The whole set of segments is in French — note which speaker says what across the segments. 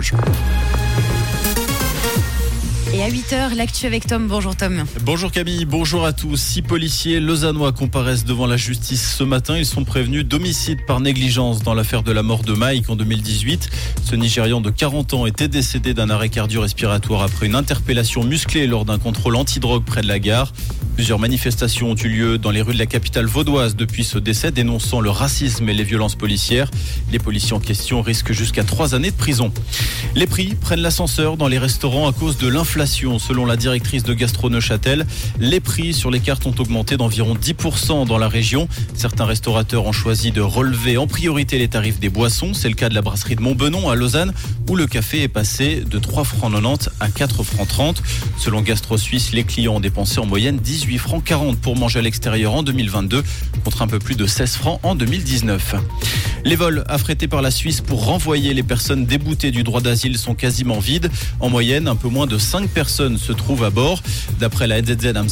Speaker 1: Rouge.
Speaker 2: Et à 8h, l'actu avec Tom. Bonjour Tom.
Speaker 1: Bonjour Camille, bonjour à tous. Six policiers lausannois comparaissent devant la justice ce matin. Ils sont prévenus d'homicide par négligence dans l'affaire de la mort de Mike en 2018. Ce Nigérian de 40 ans était décédé d'un arrêt cardio-respiratoire après une interpellation musclée lors d'un contrôle antidrogue près de la gare. Plusieurs manifestations ont eu lieu dans les rues de la capitale vaudoise depuis ce décès, dénonçant le racisme et les violences policières. Les policiers en question risquent jusqu'à trois années de prison. Les prix prennent l'ascenseur dans les restaurants à cause de l'inflation. Selon la directrice de Gastro Neuchâtel, les prix sur les cartes ont augmenté d'environ 10% dans la région. Certains restaurateurs ont choisi de relever en priorité les tarifs des boissons. C'est le cas de la brasserie de Montbenon à Lausanne, où le café est passé de 3 francs 90 à 4 francs 30. Selon Gastro Suisse, les clients ont dépensé en moyenne 18 francs 40 pour manger à l'extérieur en 2022, contre un peu plus de 16 francs en 2019. Les vols affrétés par la Suisse pour renvoyer les personnes déboutées du droit d'asile sont quasiment vides. En moyenne, un peu moins de 5 personnes se trouvent à bord. D'après la NZZ am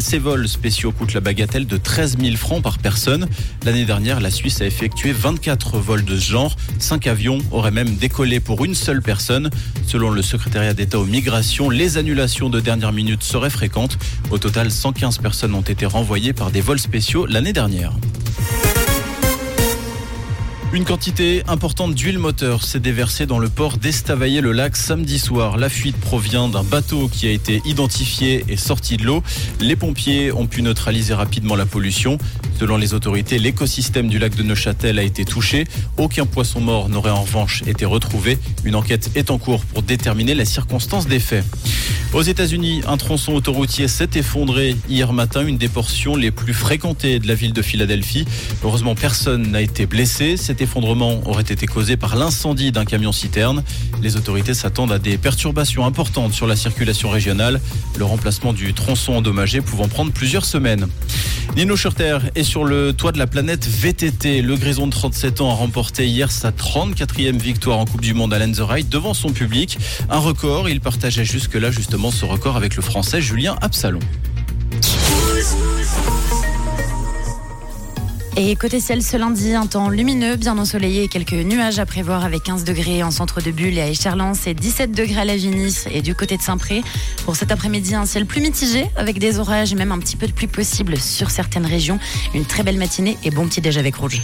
Speaker 1: ces vols spéciaux coûtent la bagatelle de 13 000 francs par personne. L'année dernière, la Suisse a effectué 24 vols de ce genre. 5 avions auraient même décollé pour une seule personne. Selon le secrétariat d'État aux migrations, les annulations de dernière minute seraient fréquentes. Au total, 115 personnes ont été renvoyées par des vols spéciaux l'année dernière. Une quantité importante d'huile moteur s'est déversée dans le port d'Estavayer-le-Lac samedi soir. La fuite provient d'un bateau qui a été identifié et sorti de l'eau. Les pompiers ont pu neutraliser rapidement la pollution. Selon les autorités, l'écosystème du lac de Neuchâtel a été touché. Aucun poisson mort n'aurait en revanche été retrouvé. Une enquête est en cours pour déterminer les circonstances des faits. Aux États-Unis, un tronçon autoroutier s'est effondré hier matin, une des portions les plus fréquentées de la ville de Philadelphie. Heureusement, personne n'a été blessé. Effondrement aurait été causé par l'incendie d'un camion-citerne. Les autorités s'attendent à des perturbations importantes sur la circulation régionale, le remplacement du tronçon endommagé pouvant prendre plusieurs semaines. Nino Schurter est sur le toit de la planète VTT. Le grison de 37 ans a remporté hier sa 34e victoire en Coupe du Monde à Lenzerheide devant son public. Un record, il partageait jusque-là justement ce record avec le français Julien Absalon.
Speaker 2: Et côté ciel, ce lundi, un temps lumineux, bien ensoleillé quelques nuages à prévoir avec 15 degrés en centre de Bulle et à Écherlens et 17 degrés à la Vinis et du côté de Saint-Pré. Pour cet après-midi, un ciel plus mitigé avec des orages et même un petit peu de pluie possible sur certaines régions. Une très belle matinée et bon petit déj avec Rouge.